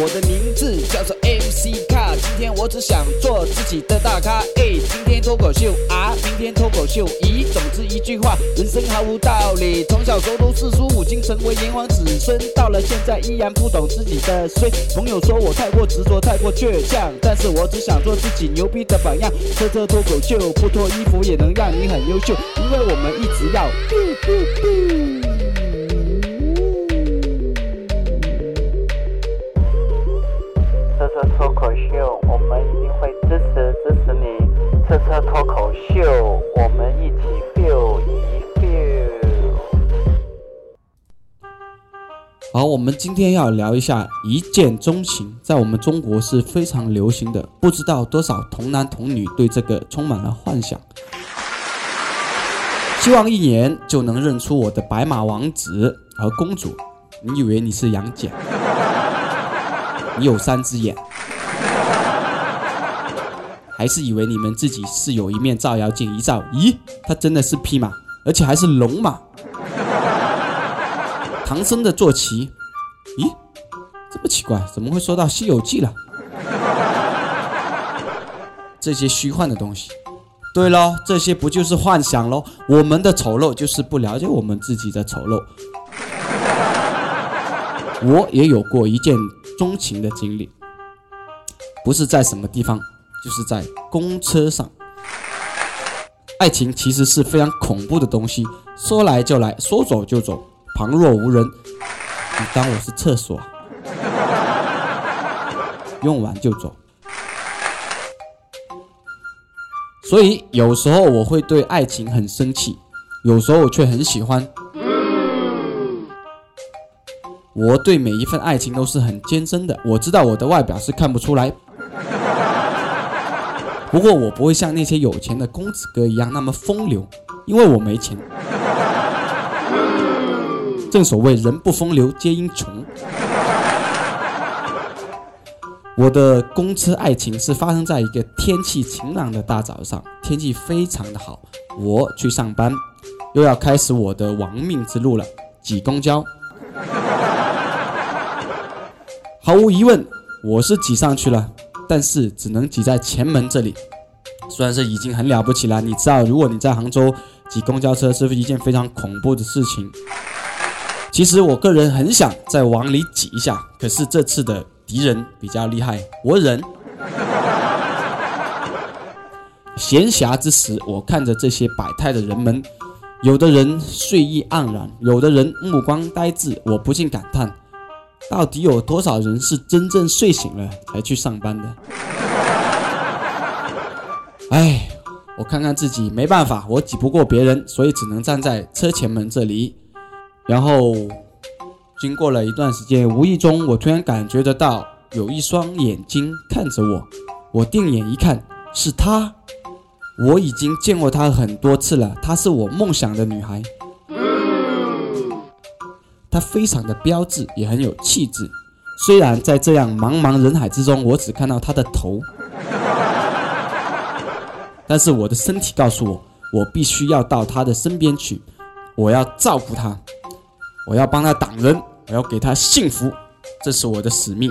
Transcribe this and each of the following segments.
我的名字叫做 MC 卡，今天我只想做自己的大咖。哎，今天脱口秀啊，明天脱口秀。咦，总之一句话，人生毫无道理。从小熟读四书五经，成为炎黄子孙，到了现在依然不懂自己的衰。朋友说我太过执着，太过倔强，但是我只想做自己牛逼的榜样。车车脱口秀，不脱衣服也能让你很优秀，因为我们一直要。好，我们今天要聊一下一见钟情，在我们中国是非常流行的，不知道多少童男童女对这个充满了幻想，希望一眼就能认出我的白马王子和公主。你以为你是杨戬？你有三只眼，还是以为你们自己是有一面照妖镜？一照，咦，他真的是匹马，而且还是龙马。唐僧的坐骑，咦，这么奇怪，怎么会说到《西游记》了？这些虚幻的东西，对喽，这些不就是幻想喽？我们的丑陋就是不了解我们自己的丑陋。我也有过一见钟情的经历，不是在什么地方，就是在公车上。爱情其实是非常恐怖的东西，说来就来，说走就走，旁若无人。你当我是厕所？用完就走。所以有时候我会对爱情很生气，有时候我却很喜欢。我对每一份爱情都是很坚贞的。我知道我的外表是看不出来，不过我不会像那些有钱的公子哥一样那么风流，因为我没钱。正所谓人不风流皆因穷。我的公车爱情是发生在一个天气晴朗的大早上，天气非常的好，我去上班，又要开始我的亡命之路了，挤公交。毫无疑问，我是挤上去了，但是只能挤在前门这里，算是已经很了不起了。你知道，如果你在杭州挤公交车，是不是一件非常恐怖的事情？其实我个人很想再往里挤一下，可是这次的敌人比较厉害，我忍。闲暇之时，我看着这些百态的人们，有的人睡意盎然，有的人目光呆滞，我不禁感叹。到底有多少人是真正睡醒了才去上班的？哎，我看看自己，没办法，我挤不过别人，所以只能站在车前门这里。然后，经过了一段时间，无意中我突然感觉得到有一双眼睛看着我。我定眼一看，是她。我已经见过她很多次了，她是我梦想的女孩。她非常的标致，也很有气质。虽然在这样茫茫人海之中，我只看到她的头，但是我的身体告诉我，我必须要到她的身边去，我要照顾她，我要帮他挡人，我要给他幸福，这是我的使命。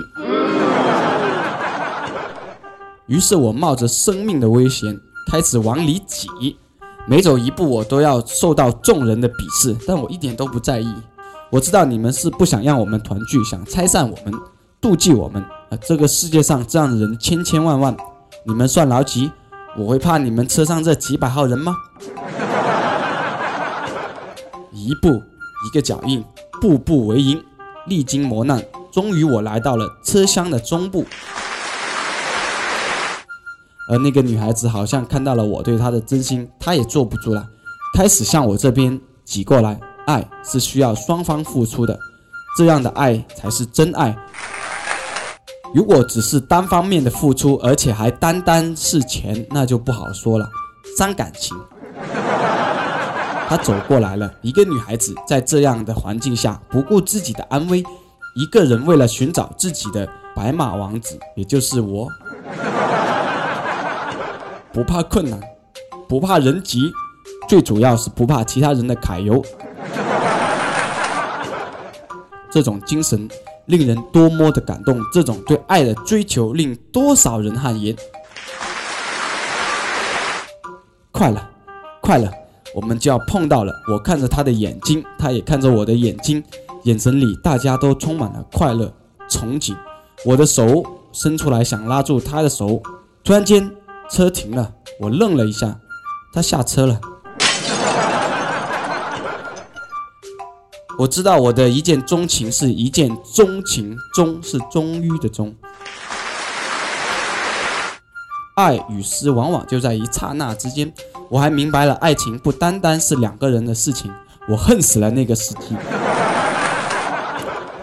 于是我冒着生命的危险，开始往里挤，每走一步，我都要受到众人的鄙视，但我一点都不在意。我知道你们是不想让我们团聚，想拆散我们，妒忌我们。啊，这个世界上这样的人千千万万，你们算老几？我会怕你们车上这几百号人吗？一步一个脚印，步步为营，历经磨难，终于我来到了车厢的中部。而那个女孩子好像看到了我对她的真心，她也坐不住了，开始向我这边挤过来。爱是需要双方付出的，这样的爱才是真爱。如果只是单方面的付出，而且还单单是钱，那就不好说了，伤感情。他走过来了，一个女孩子在这样的环境下，不顾自己的安危，一个人为了寻找自己的白马王子，也就是我，不怕困难，不怕人急，最主要是不怕其他人的揩油。这种精神令人多么的感动！这种对爱的追求，令多少人汗颜。快了，快了，我们就要碰到了。我看着他的眼睛，他也看着我的眼睛，眼神里大家都充满了快乐、憧憬。我的手伸出来想拉住他的手，突然间车停了，我愣了一下，他下车了。我知道我的一见钟情是一见钟情，钟是终于的钟。爱与失往往就在一刹那之间。我还明白了，爱情不单单是两个人的事情。我恨死了那个司机。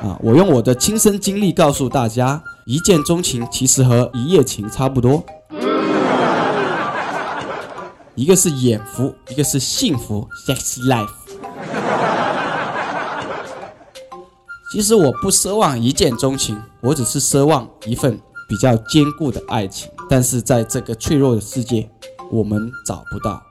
啊，我用我的亲身经历告诉大家，一见钟情其实和一夜情差不多。一个是眼福，一个是幸福 Sex life。其实我不奢望一见钟情，我只是奢望一份比较坚固的爱情。但是在这个脆弱的世界，我们找不到。